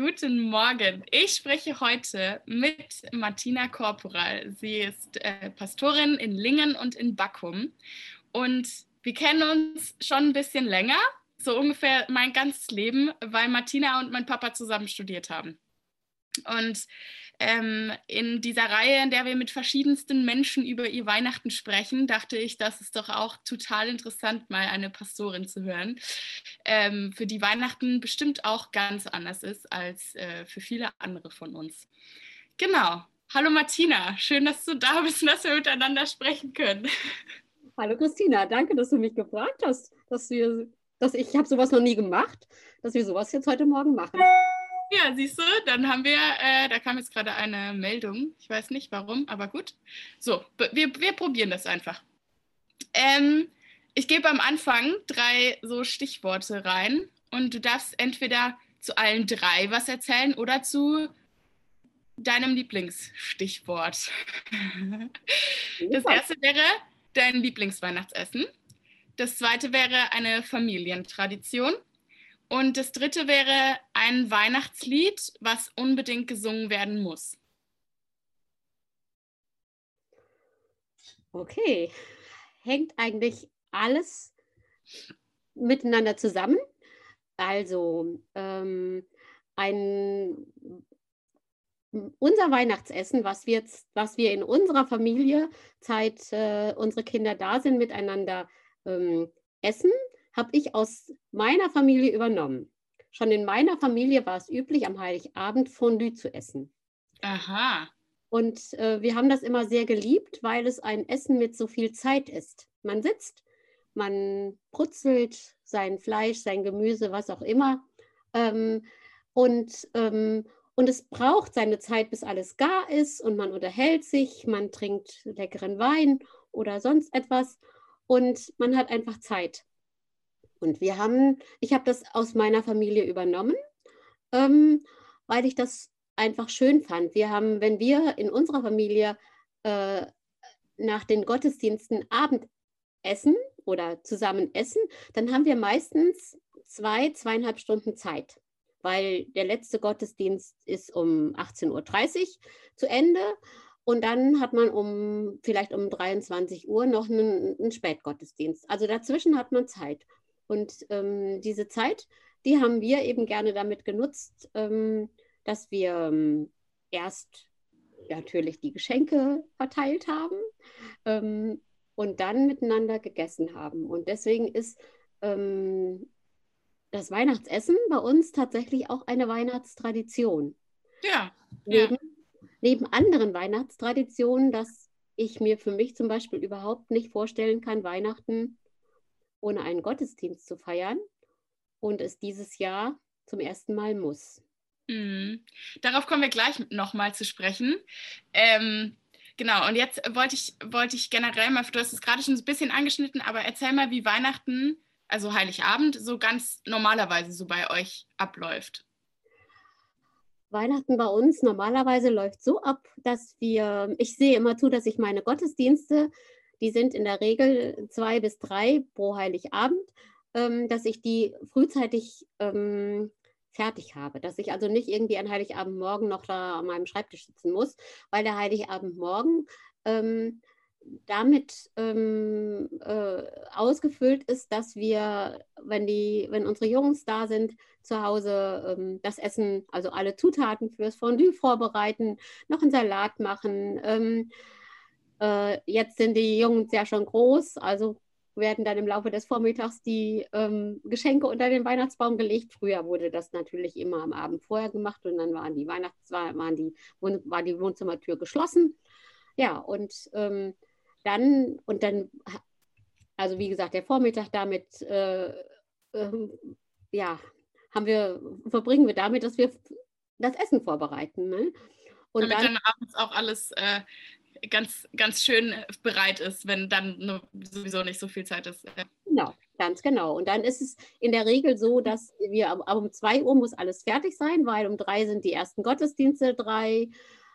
Guten Morgen. Ich spreche heute mit Martina Korporal. Sie ist äh, Pastorin in Lingen und in Backum. Und wir kennen uns schon ein bisschen länger, so ungefähr mein ganzes Leben, weil Martina und mein Papa zusammen studiert haben. Und ähm, in dieser Reihe, in der wir mit verschiedensten Menschen über ihr Weihnachten sprechen, dachte ich, das ist doch auch total interessant, mal eine Pastorin zu hören, ähm, für die Weihnachten bestimmt auch ganz anders ist als äh, für viele andere von uns. Genau. Hallo Martina, schön, dass du da bist und dass wir miteinander sprechen können. Hallo Christina, danke, dass du mich gefragt hast, dass wir, dass ich, ich habe sowas noch nie gemacht, dass wir sowas jetzt heute Morgen machen. Ja, siehst du, dann haben wir, äh, da kam jetzt gerade eine Meldung. Ich weiß nicht warum, aber gut. So, wir, wir probieren das einfach. Ähm, ich gebe am Anfang drei so Stichworte rein und du darfst entweder zu allen drei was erzählen oder zu deinem Lieblingsstichwort. Das erste wäre dein Lieblingsweihnachtsessen. Das zweite wäre eine Familientradition. Und das dritte wäre ein Weihnachtslied, was unbedingt gesungen werden muss. Okay, hängt eigentlich alles miteinander zusammen. Also ähm, ein, unser Weihnachtsessen, was wir, was wir in unserer Familie, seit äh, unsere Kinder da sind, miteinander ähm, essen, habe ich aus meiner Familie übernommen. Schon in meiner Familie war es üblich, am Heiligabend Fondue zu essen. Aha. Und äh, wir haben das immer sehr geliebt, weil es ein Essen mit so viel Zeit ist. Man sitzt, man brutzelt sein Fleisch, sein Gemüse, was auch immer. Ähm, und, ähm, und es braucht seine Zeit, bis alles gar ist und man unterhält sich, man trinkt leckeren Wein oder sonst etwas und man hat einfach Zeit. Und wir haben, ich habe das aus meiner Familie übernommen, ähm, weil ich das einfach schön fand. Wir haben, wenn wir in unserer Familie äh, nach den Gottesdiensten Abendessen oder zusammen essen, dann haben wir meistens zwei, zweieinhalb Stunden Zeit, weil der letzte Gottesdienst ist um 18.30 Uhr zu Ende und dann hat man um vielleicht um 23 Uhr noch einen, einen Spätgottesdienst. Also dazwischen hat man Zeit. Und ähm, diese Zeit, die haben wir eben gerne damit genutzt, ähm, dass wir ähm, erst natürlich die Geschenke verteilt haben ähm, und dann miteinander gegessen haben. Und deswegen ist ähm, das Weihnachtsessen bei uns tatsächlich auch eine Weihnachtstradition. Ja. Neben, ja. neben anderen Weihnachtstraditionen, dass ich mir für mich zum Beispiel überhaupt nicht vorstellen kann, Weihnachten ohne einen Gottesdienst zu feiern und es dieses Jahr zum ersten Mal muss. Mhm. Darauf kommen wir gleich nochmal zu sprechen. Ähm, genau, und jetzt wollte ich, wollte ich generell mal, du hast es gerade schon ein bisschen angeschnitten, aber erzähl mal, wie Weihnachten, also Heiligabend, so ganz normalerweise so bei euch abläuft. Weihnachten bei uns normalerweise läuft so ab, dass wir, ich sehe immer zu, dass ich meine Gottesdienste die sind in der Regel zwei bis drei pro Heiligabend, ähm, dass ich die frühzeitig ähm, fertig habe, dass ich also nicht irgendwie an Heiligabendmorgen noch da an meinem Schreibtisch sitzen muss, weil der Heiligabendmorgen ähm, damit ähm, äh, ausgefüllt ist, dass wir, wenn, die, wenn unsere Jungs da sind, zu Hause ähm, das Essen, also alle Zutaten fürs Fondue vorbereiten, noch einen Salat machen, ähm, äh, jetzt sind die Jungs ja schon groß, also werden dann im Laufe des Vormittags die ähm, Geschenke unter den Weihnachtsbaum gelegt. Früher wurde das natürlich immer am Abend vorher gemacht und dann waren die Weihnachts waren die, war die Wohnzimmertür geschlossen. Ja, und ähm, dann, und dann, also wie gesagt, der Vormittag damit, äh, äh, ja, haben wir, verbringen wir damit, dass wir das Essen vorbereiten. Ne? Und Damit dann, dann abends auch alles äh, ganz, ganz schön bereit ist, wenn dann sowieso nicht so viel Zeit ist. Genau, ganz genau. Und dann ist es in der Regel so, dass wir um zwei Uhr muss alles fertig sein, weil um drei sind die ersten Gottesdienste, drei,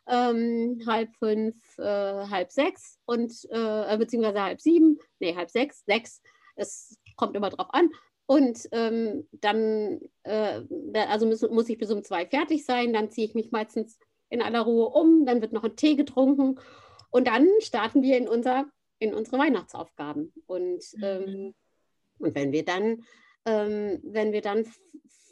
ähm, halb fünf, äh, halb sechs und äh, beziehungsweise halb sieben, nee, halb sechs, sechs. Es kommt immer drauf an. Und ähm, dann, äh, also muss, muss, ich bis um zwei fertig sein, dann ziehe ich mich meistens in aller Ruhe um, dann wird noch ein Tee getrunken und dann starten wir in, unser, in unsere Weihnachtsaufgaben. Und, mhm. ähm, und wenn wir dann, ähm, wenn wir dann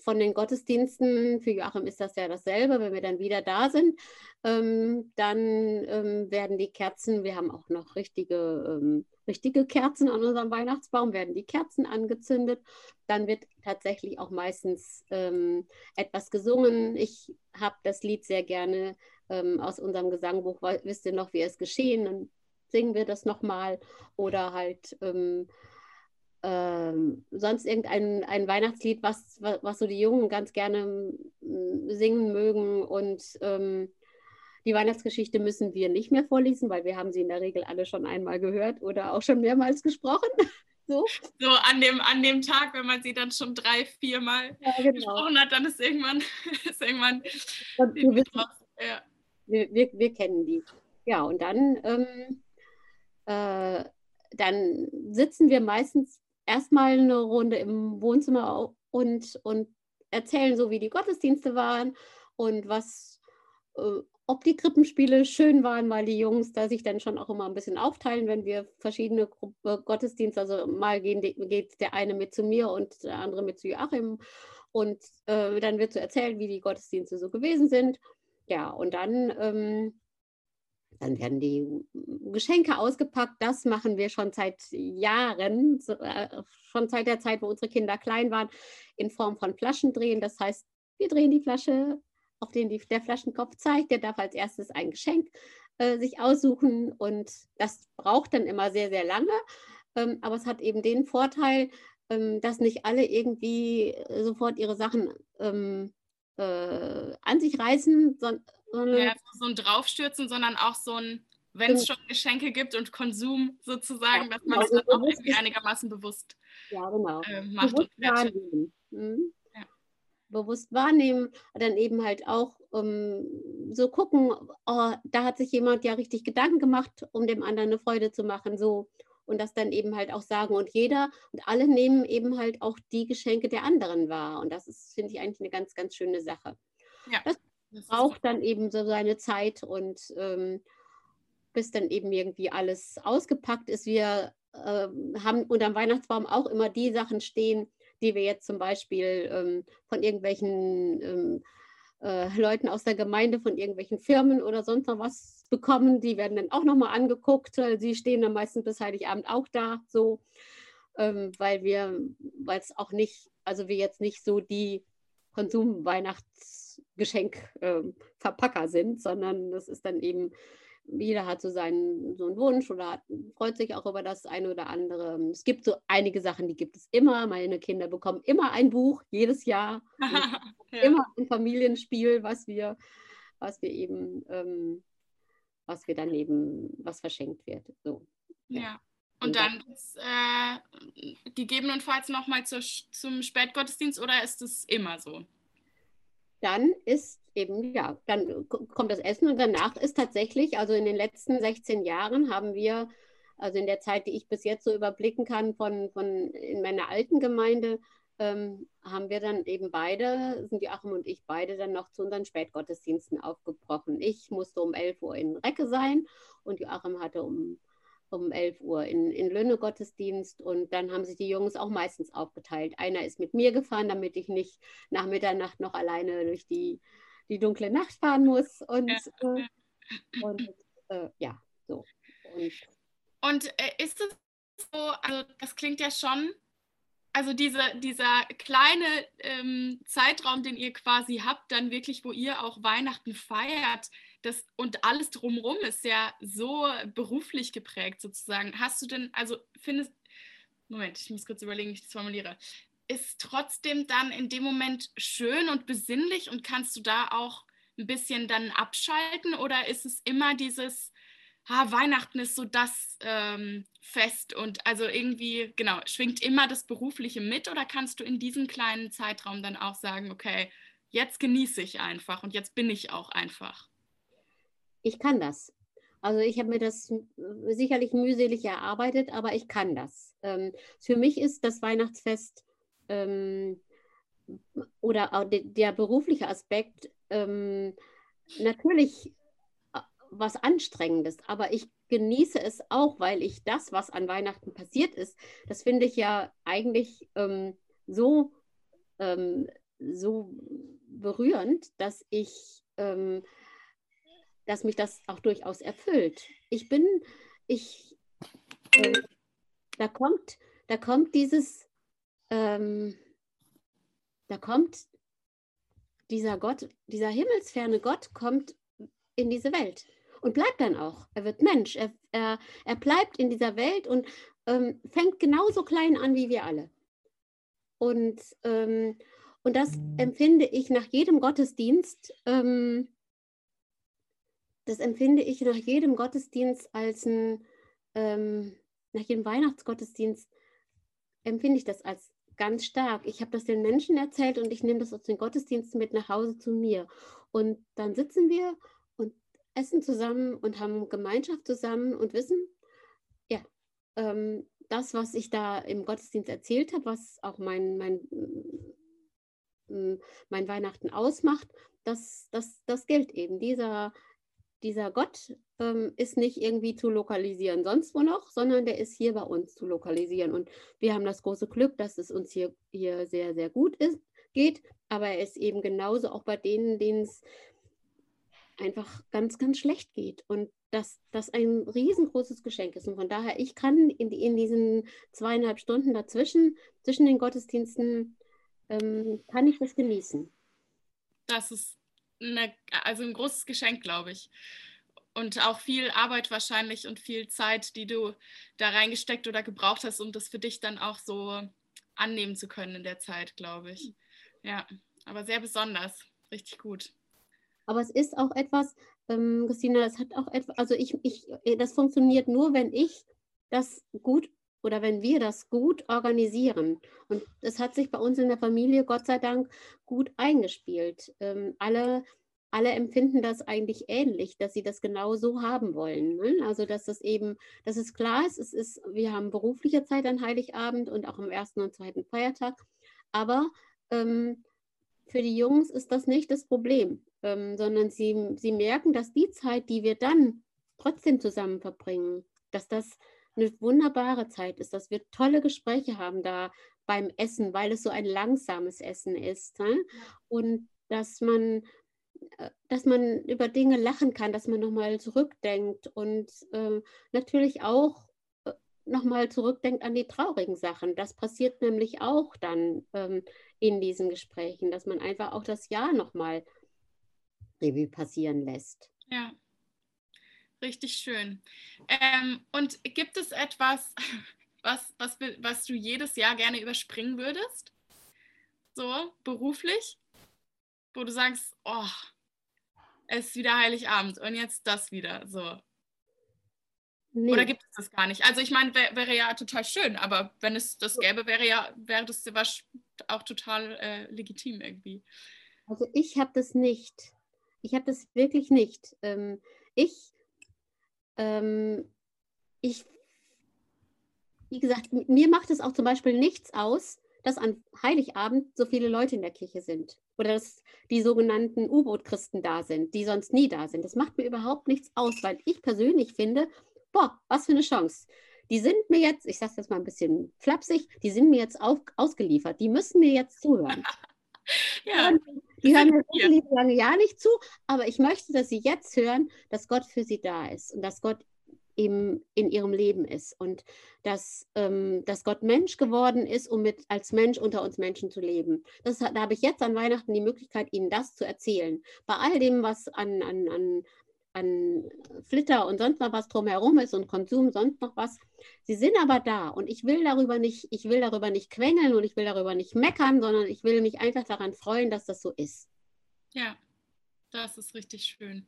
von den Gottesdiensten, für Joachim ist das ja dasselbe, wenn wir dann wieder da sind, ähm, dann ähm, werden die Kerzen, wir haben auch noch richtige, ähm, richtige Kerzen an unserem Weihnachtsbaum, werden die Kerzen angezündet. Dann wird tatsächlich auch meistens ähm, etwas gesungen. Ich habe das Lied sehr gerne ähm, aus unserem Gesangbuch, wisst ihr noch, wie es geschehen? Dann singen wir das nochmal oder halt ähm, ähm, sonst irgendein ein Weihnachtslied, was, was, so die Jungen ganz gerne mm, singen mögen. Und ähm, die Weihnachtsgeschichte müssen wir nicht mehr vorlesen, weil wir haben sie in der Regel alle schon einmal gehört oder auch schon mehrmals gesprochen. so. so an, dem, an dem Tag, wenn man sie dann schon drei, viermal ja, genau. gesprochen hat, dann ist irgendwann, ist irgendwann wir, wissen, ja. Wir, wir, wir, kennen die. Ja, und dann, ähm, äh, dann sitzen wir meistens erstmal eine Runde im Wohnzimmer und, und erzählen so, wie die Gottesdienste waren und was, äh, ob die Krippenspiele schön waren, weil die Jungs da sich dann schon auch immer ein bisschen aufteilen, wenn wir verschiedene Gruppe, äh, Gottesdienste, also mal gehen, geht der eine mit zu mir und der andere mit zu Joachim und äh, dann wird so erzählt, wie die Gottesdienste so gewesen sind. Ja, und dann ähm, dann werden die Geschenke ausgepackt. Das machen wir schon seit Jahren, äh, schon seit der Zeit, wo unsere Kinder klein waren, in Form von Flaschendrehen. Das heißt, wir drehen die Flasche, auf den die, der Flaschenkopf zeigt. Der darf als erstes ein Geschenk äh, sich aussuchen und das braucht dann immer sehr, sehr lange. Ähm, aber es hat eben den Vorteil, ähm, dass nicht alle irgendwie sofort ihre Sachen ähm, äh, an sich reißen, sondern ja, so ein Draufstürzen, sondern auch so ein, wenn es schon Geschenke gibt und Konsum sozusagen, ja, dass man also das dann auch irgendwie einigermaßen bewusst ja, genau. äh, macht bewusst und wahrnehmen. Mhm. Ja. Bewusst wahrnehmen, dann eben halt auch um, so gucken, oh, da hat sich jemand ja richtig Gedanken gemacht, um dem anderen eine Freude zu machen, so und das dann eben halt auch sagen und jeder und alle nehmen eben halt auch die Geschenke der anderen wahr und das ist, finde ich, eigentlich eine ganz, ganz schöne Sache. Ja. Das braucht dann eben so seine Zeit und ähm, bis dann eben irgendwie alles ausgepackt ist. Wir äh, haben unter dem Weihnachtsbaum auch immer die Sachen stehen, die wir jetzt zum Beispiel ähm, von irgendwelchen ähm, äh, Leuten aus der Gemeinde, von irgendwelchen Firmen oder sonst noch was bekommen. Die werden dann auch nochmal angeguckt. Sie stehen dann meistens bis Heiligabend auch da, so, ähm, weil wir, weil es auch nicht, also wir jetzt nicht so die Konsum-Weihnachts- Geschenkverpacker ähm, sind, sondern das ist dann eben, jeder hat so seinen so einen Wunsch oder hat, freut sich auch über das eine oder andere. Es gibt so einige Sachen, die gibt es immer. Meine Kinder bekommen immer ein Buch, jedes Jahr. ja. Immer ein Familienspiel, was wir, was wir eben, ähm, was wir dann eben, was verschenkt wird. So. ja. ja. Und dann äh, gegebenenfalls nochmal zum Spätgottesdienst oder ist es immer so? dann ist eben, ja, dann kommt das Essen und danach ist tatsächlich, also in den letzten 16 Jahren haben wir, also in der Zeit, die ich bis jetzt so überblicken kann, von, von in meiner alten Gemeinde, ähm, haben wir dann eben beide, sind Joachim und ich beide dann noch zu unseren Spätgottesdiensten aufgebrochen. Ich musste um 11 Uhr in Recke sein und Joachim hatte um um 11 Uhr in, in Lönne Gottesdienst und dann haben sich die Jungs auch meistens aufgeteilt. Einer ist mit mir gefahren, damit ich nicht nach Mitternacht noch alleine durch die, die dunkle Nacht fahren muss und, ja, äh, und äh, ja, so. Und, und äh, ist es so, also das klingt ja schon also diese, dieser kleine ähm, Zeitraum, den ihr quasi habt, dann wirklich, wo ihr auch Weihnachten feiert, das, und alles drumherum ist ja so beruflich geprägt sozusagen. Hast du denn, also findest, Moment, ich muss kurz überlegen, wie ich das formuliere. Ist trotzdem dann in dem Moment schön und besinnlich und kannst du da auch ein bisschen dann abschalten oder ist es immer dieses, ha, Weihnachten ist so das ähm, Fest und also irgendwie, genau, schwingt immer das Berufliche mit oder kannst du in diesem kleinen Zeitraum dann auch sagen, okay, jetzt genieße ich einfach und jetzt bin ich auch einfach? Ich kann das. Also ich habe mir das sicherlich mühselig erarbeitet, aber ich kann das. Ähm, für mich ist das Weihnachtsfest ähm, oder auch de, der berufliche Aspekt ähm, natürlich äh, was Anstrengendes, aber ich genieße es auch, weil ich das, was an Weihnachten passiert ist, das finde ich ja eigentlich ähm, so, ähm, so berührend, dass ich, ähm, dass mich das auch durchaus erfüllt. Ich bin, ich, äh, da kommt, da kommt dieses, ähm, da kommt dieser Gott, dieser himmelsferne Gott kommt in diese Welt und bleibt dann auch. Er wird Mensch. Er, er, er bleibt in dieser Welt und ähm, fängt genauso klein an wie wir alle. Und, ähm, und das empfinde ich nach jedem Gottesdienst, ähm, das empfinde ich nach jedem Gottesdienst als ein, ähm, nach jedem Weihnachtsgottesdienst empfinde ich das als ganz stark. Ich habe das den Menschen erzählt und ich nehme das aus den Gottesdiensten mit nach Hause zu mir. Und dann sitzen wir und essen zusammen und haben Gemeinschaft zusammen und wissen, ja, ähm, das, was ich da im Gottesdienst erzählt habe, was auch mein, mein, mein Weihnachten ausmacht, das, das, das gilt eben. Dieser, dieser Gott ähm, ist nicht irgendwie zu lokalisieren sonst wo noch, sondern der ist hier bei uns zu lokalisieren. Und wir haben das große Glück, dass es uns hier, hier sehr, sehr gut ist, geht, aber er ist eben genauso auch bei denen, denen es einfach ganz, ganz schlecht geht. Und dass das ein riesengroßes Geschenk ist. Und von daher, ich kann in, in diesen zweieinhalb Stunden dazwischen, zwischen den Gottesdiensten, ähm, kann ich das genießen. Das ist eine, also ein großes Geschenk, glaube ich. Und auch viel Arbeit wahrscheinlich und viel Zeit, die du da reingesteckt oder gebraucht hast, um das für dich dann auch so annehmen zu können in der Zeit, glaube ich. Ja, aber sehr besonders. Richtig gut. Aber es ist auch etwas, ähm, Christina, das hat auch etwas, also ich, ich, das funktioniert nur, wenn ich das gut oder wenn wir das gut organisieren. Und es hat sich bei uns in der Familie, Gott sei Dank, gut eingespielt. Ähm, alle, alle empfinden das eigentlich ähnlich, dass sie das genau so haben wollen. Ne? Also, dass das eben, dass es klar ist, es ist, wir haben berufliche Zeit an Heiligabend und auch am ersten und zweiten Feiertag. Aber ähm, für die Jungs ist das nicht das Problem, ähm, sondern sie, sie merken, dass die Zeit, die wir dann trotzdem zusammen verbringen, dass das eine wunderbare Zeit ist, dass wir tolle Gespräche haben da beim Essen, weil es so ein langsames Essen ist. Ne? Und dass man, äh, dass man über Dinge lachen kann, dass man nochmal zurückdenkt und äh, natürlich auch äh, nochmal zurückdenkt an die traurigen Sachen. Das passiert nämlich auch dann ähm, in diesen Gesprächen, dass man einfach auch das Jahr nochmal Revue passieren lässt. Ja. Richtig schön. Ähm, und gibt es etwas, was, was, was du jedes Jahr gerne überspringen würdest? So, beruflich? Wo du sagst, oh, es ist wieder Heiligabend und jetzt das wieder. So. Nee. Oder gibt es das gar nicht? Also ich meine, wär, wäre ja total schön, aber wenn es das gäbe, wäre ja, wäre das auch total äh, legitim irgendwie. Also ich habe das nicht. Ich habe das wirklich nicht. Ähm, ich ähm, ich, wie gesagt, mir macht es auch zum Beispiel nichts aus, dass an Heiligabend so viele Leute in der Kirche sind oder dass die sogenannten U-Boot-Christen da sind, die sonst nie da sind. Das macht mir überhaupt nichts aus, weil ich persönlich finde, boah, was für eine Chance. Die sind mir jetzt, ich sage jetzt mal ein bisschen flapsig, die sind mir jetzt auf, ausgeliefert. Die müssen mir jetzt zuhören. ja, die hören mir ja. lange ja nicht zu, aber ich möchte, dass sie jetzt hören, dass Gott für sie da ist und dass Gott eben in ihrem Leben ist und dass, ähm, dass Gott Mensch geworden ist, um mit, als Mensch unter uns Menschen zu leben. Das, da habe ich jetzt an Weihnachten die Möglichkeit, Ihnen das zu erzählen. Bei all dem, was an, an, an an Flitter und sonst noch was drumherum ist und Konsum, sonst noch was. Sie sind aber da und ich will darüber nicht, ich will darüber nicht quengeln und ich will darüber nicht meckern, sondern ich will mich einfach daran freuen, dass das so ist. Ja, das ist richtig schön.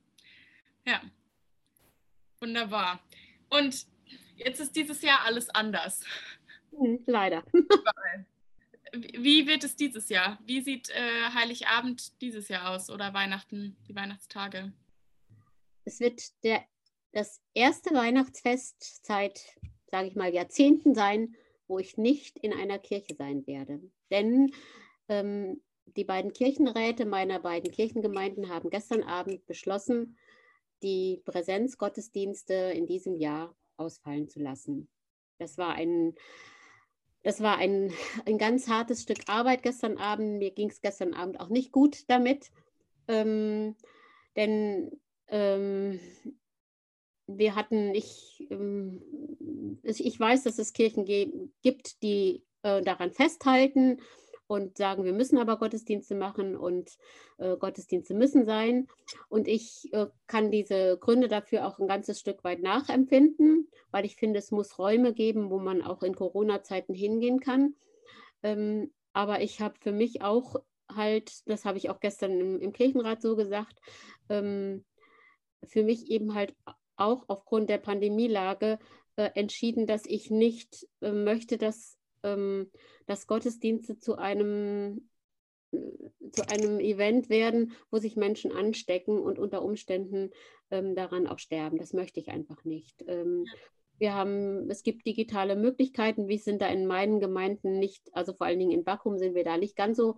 Ja, wunderbar. Und jetzt ist dieses Jahr alles anders. Hm, leider. Wie wird es dieses Jahr? Wie sieht äh, Heiligabend dieses Jahr aus oder Weihnachten, die Weihnachtstage? Es wird der, das erste Weihnachtsfest seit, sage ich mal, Jahrzehnten sein, wo ich nicht in einer Kirche sein werde. Denn ähm, die beiden Kirchenräte meiner beiden Kirchengemeinden haben gestern Abend beschlossen, die Präsenzgottesdienste in diesem Jahr ausfallen zu lassen. Das war ein, das war ein, ein ganz hartes Stück Arbeit gestern Abend. Mir ging es gestern Abend auch nicht gut damit, ähm, denn ähm, wir hatten, ich, ähm, ich weiß, dass es Kirchen gibt, die äh, daran festhalten und sagen, wir müssen aber Gottesdienste machen und äh, Gottesdienste müssen sein. Und ich äh, kann diese Gründe dafür auch ein ganzes Stück weit nachempfinden, weil ich finde, es muss Räume geben, wo man auch in Corona-Zeiten hingehen kann. Ähm, aber ich habe für mich auch halt, das habe ich auch gestern im, im Kirchenrat so gesagt, ähm, für mich eben halt auch aufgrund der Pandemielage äh, entschieden, dass ich nicht äh, möchte, dass ähm, dass Gottesdienste zu einem äh, zu einem Event werden, wo sich Menschen anstecken und unter Umständen ähm, daran auch sterben. Das möchte ich einfach nicht. Ähm, wir haben, es gibt digitale Möglichkeiten. Wir sind da in meinen Gemeinden nicht, also vor allen Dingen in Bakum sind wir da nicht ganz so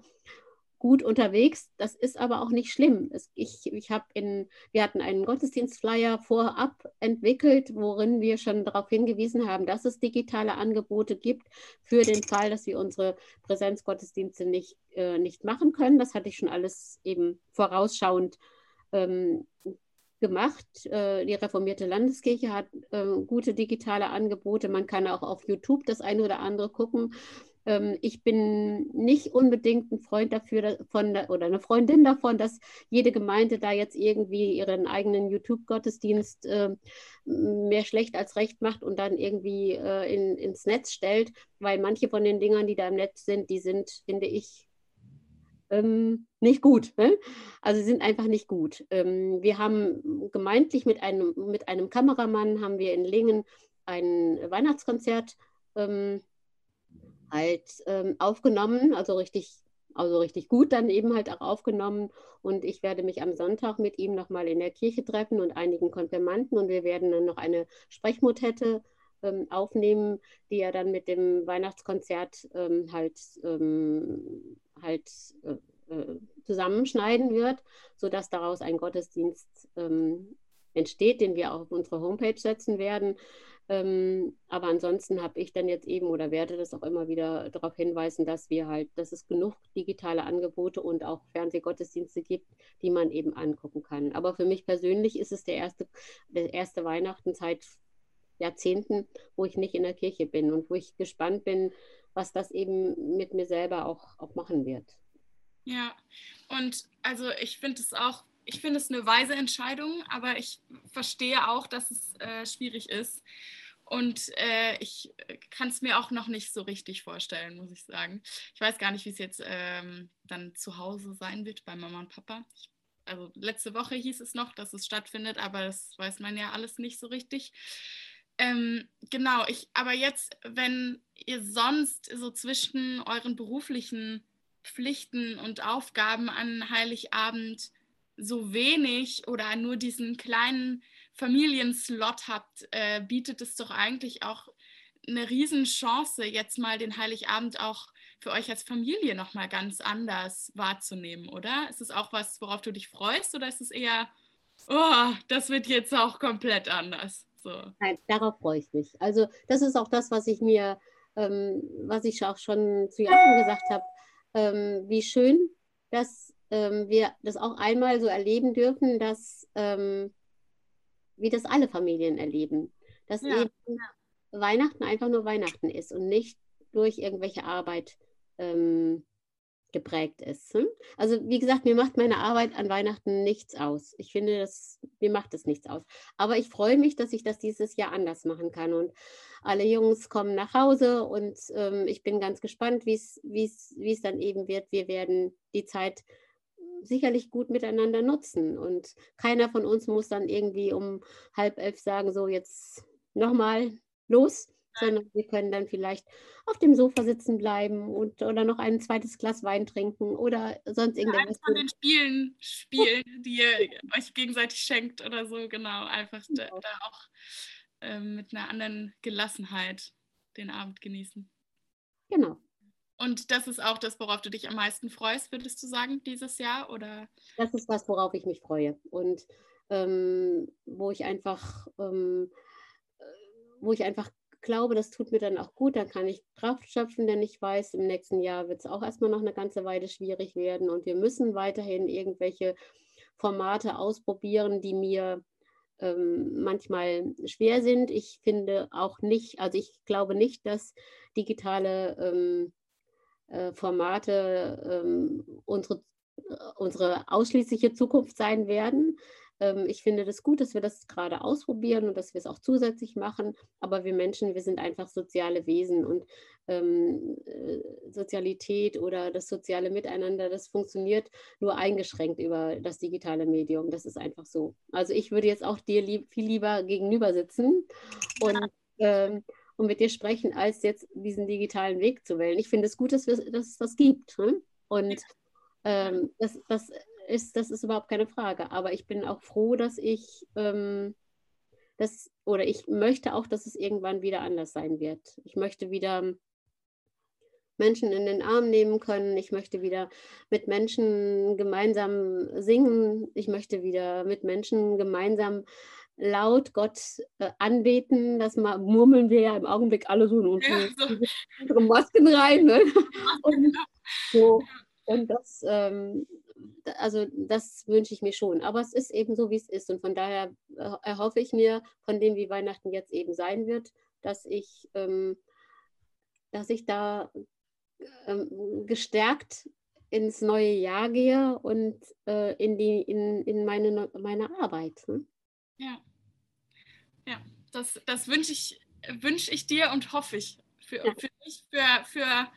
gut unterwegs. Das ist aber auch nicht schlimm. Es, ich, ich in, wir hatten einen Gottesdienstflyer vorab entwickelt, worin wir schon darauf hingewiesen haben, dass es digitale Angebote gibt für den Fall, dass wir unsere Präsenzgottesdienste nicht, äh, nicht machen können. Das hatte ich schon alles eben vorausschauend ähm, gemacht. Äh, die reformierte Landeskirche hat äh, gute digitale Angebote. Man kann auch auf YouTube das eine oder andere gucken. Ähm, ich bin nicht unbedingt ein Freund dafür von, oder eine Freundin davon, dass jede Gemeinde da jetzt irgendwie ihren eigenen YouTube-Gottesdienst äh, mehr schlecht als recht macht und dann irgendwie äh, in, ins Netz stellt, weil manche von den Dingern, die da im Netz sind, die sind, finde ich, ähm, nicht gut. Ne? Also sind einfach nicht gut. Ähm, wir haben gemeintlich mit einem, mit einem Kameramann haben wir in Lingen ein Weihnachtskonzert ähm, halt ähm, aufgenommen, also richtig, also richtig gut dann eben halt auch aufgenommen. Und ich werde mich am Sonntag mit ihm nochmal in der Kirche treffen und einigen Konfirmanden und wir werden dann noch eine Sprechmotette ähm, aufnehmen, die er dann mit dem Weihnachtskonzert ähm, halt, ähm, halt äh, äh, zusammenschneiden wird, sodass daraus ein Gottesdienst ähm, entsteht, den wir auch auf unsere Homepage setzen werden. Ähm, aber ansonsten habe ich dann jetzt eben oder werde das auch immer wieder darauf hinweisen, dass wir halt, dass es genug digitale Angebote und auch Fernsehgottesdienste gibt, die man eben angucken kann. Aber für mich persönlich ist es der erste, der erste Weihnachten seit Jahrzehnten, wo ich nicht in der Kirche bin und wo ich gespannt bin, was das eben mit mir selber auch, auch machen wird. Ja, und also ich finde es auch ich finde es eine weise Entscheidung, aber ich verstehe auch, dass es äh, schwierig ist. Und äh, ich kann es mir auch noch nicht so richtig vorstellen, muss ich sagen. Ich weiß gar nicht, wie es jetzt ähm, dann zu Hause sein wird bei Mama und Papa. Ich, also letzte Woche hieß es noch, dass es stattfindet, aber das weiß man ja alles nicht so richtig. Ähm, genau, ich, aber jetzt, wenn ihr sonst so zwischen euren beruflichen Pflichten und Aufgaben an Heiligabend so wenig oder nur diesen kleinen Familienslot habt, äh, bietet es doch eigentlich auch eine Riesenchance, jetzt mal den Heiligabend auch für euch als Familie nochmal ganz anders wahrzunehmen, oder? Ist es auch was, worauf du dich freust oder ist es eher, oh, das wird jetzt auch komplett anders? So. Nein, darauf freue ich mich. Also das ist auch das, was ich mir, ähm, was ich auch schon zu Jahren gesagt habe, ähm, wie schön, dass ähm, wir das auch einmal so erleben dürfen, dass ähm, wie das alle Familien erleben. Dass ja. eben Weihnachten einfach nur Weihnachten ist und nicht durch irgendwelche Arbeit ähm, geprägt ist. Hm? Also wie gesagt, mir macht meine Arbeit an Weihnachten nichts aus. Ich finde, das, mir macht es nichts aus. Aber ich freue mich, dass ich das dieses Jahr anders machen kann. Und alle Jungs kommen nach Hause und ähm, ich bin ganz gespannt, wie es dann eben wird. Wir werden die Zeit sicherlich gut miteinander nutzen. Und keiner von uns muss dann irgendwie um halb elf sagen, so jetzt nochmal los, sondern wir können dann vielleicht auf dem Sofa sitzen bleiben und oder noch ein zweites Glas Wein trinken oder sonst irgendwas. Ja, von den Spielen spielen, die ihr euch gegenseitig schenkt oder so, genau. Einfach da, genau. da auch äh, mit einer anderen Gelassenheit den Abend genießen. Genau. Und das ist auch das, worauf du dich am meisten freust, würdest du sagen, dieses Jahr? Oder? Das ist was, worauf ich mich freue. Und ähm, wo ich einfach, ähm, äh, wo ich einfach glaube, das tut mir dann auch gut, dann kann ich Kraft schöpfen, denn ich weiß, im nächsten Jahr wird es auch erstmal noch eine ganze Weile schwierig werden und wir müssen weiterhin irgendwelche Formate ausprobieren, die mir ähm, manchmal schwer sind. Ich finde auch nicht, also ich glaube nicht, dass digitale ähm, äh, Formate ähm, unsere, äh, unsere ausschließliche Zukunft sein werden. Ähm, ich finde das gut, dass wir das gerade ausprobieren und dass wir es auch zusätzlich machen. Aber wir Menschen, wir sind einfach soziale Wesen und ähm, äh, Sozialität oder das soziale Miteinander, das funktioniert nur eingeschränkt über das digitale Medium. Das ist einfach so. Also ich würde jetzt auch dir lieb, viel lieber gegenüber sitzen und, ähm, und mit dir sprechen, als jetzt diesen digitalen Weg zu wählen. Ich finde es gut, dass, wir, dass es das gibt. Ne? Und ähm, das, das ist, das ist überhaupt keine Frage. Aber ich bin auch froh, dass ich ähm, das, oder ich möchte auch, dass es irgendwann wieder anders sein wird. Ich möchte wieder Menschen in den Arm nehmen können. Ich möchte wieder mit Menschen gemeinsam singen. Ich möchte wieder mit Menschen gemeinsam laut Gott äh, anbeten. Das murmeln wir ja im Augenblick alle so in unsere, ja, so. unsere Masken rein. Ne? Und, so. und das, ähm, also das wünsche ich mir schon. Aber es ist eben so, wie es ist. Und von daher äh, erhoffe ich mir von dem, wie Weihnachten jetzt eben sein wird, dass ich, ähm, dass ich da ähm, gestärkt ins neue Jahr gehe und äh, in, die, in, in meine, meine Arbeit. Ne? Ja. Ja, das, das wünsche ich, wünsch ich dir und hoffe ich. Für, ja. für dich, für, für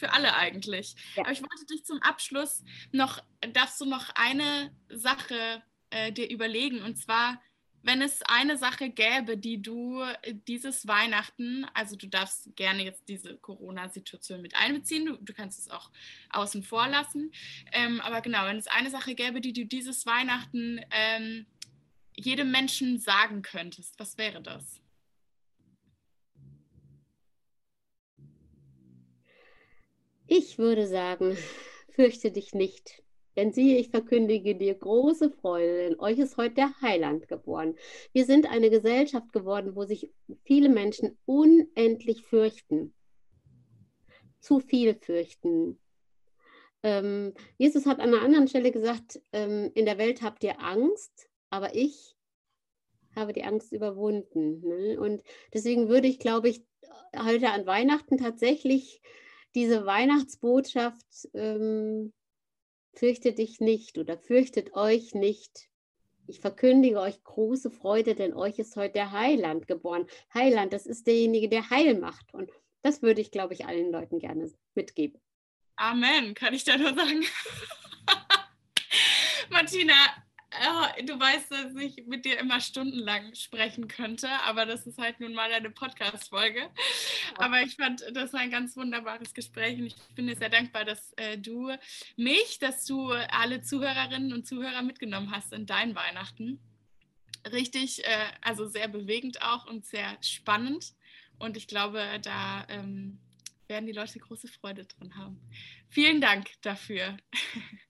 für alle eigentlich. Ja. Aber ich wollte dich zum Abschluss noch, darfst du noch eine Sache äh, dir überlegen und zwar, wenn es eine Sache gäbe, die du dieses Weihnachten, also du darfst gerne jetzt diese Corona-Situation mit einbeziehen, du, du, kannst es auch außen vor lassen, ähm, aber genau, wenn es eine Sache gäbe, die du dieses Weihnachten ähm, jedem Menschen sagen könntest, was wäre das? Ich würde sagen, fürchte dich nicht. Denn siehe, ich verkündige dir große Freude, denn euch ist heute der Heiland geboren. Wir sind eine Gesellschaft geworden, wo sich viele Menschen unendlich fürchten. Zu viel fürchten. Ähm, Jesus hat an einer anderen Stelle gesagt, ähm, in der Welt habt ihr Angst, aber ich habe die Angst überwunden. Ne? Und deswegen würde ich, glaube ich, heute an Weihnachten tatsächlich diese Weihnachtsbotschaft, ähm, fürchtet dich nicht oder fürchtet euch nicht. Ich verkündige euch große Freude, denn euch ist heute der Heiland geboren. Heiland, das ist derjenige, der Heil macht. Und das würde ich, glaube ich, allen Leuten gerne mitgeben. Amen, kann ich da nur sagen. Martina, Oh, du weißt, dass ich mit dir immer stundenlang sprechen könnte, aber das ist halt nun mal eine Podcast-Folge. Aber ich fand, das war ein ganz wunderbares Gespräch und ich bin dir sehr dankbar, dass äh, du mich, dass du alle Zuhörerinnen und Zuhörer mitgenommen hast in deinen Weihnachten. Richtig, äh, also sehr bewegend auch und sehr spannend. Und ich glaube, da ähm, werden die Leute große Freude drin haben. Vielen Dank dafür.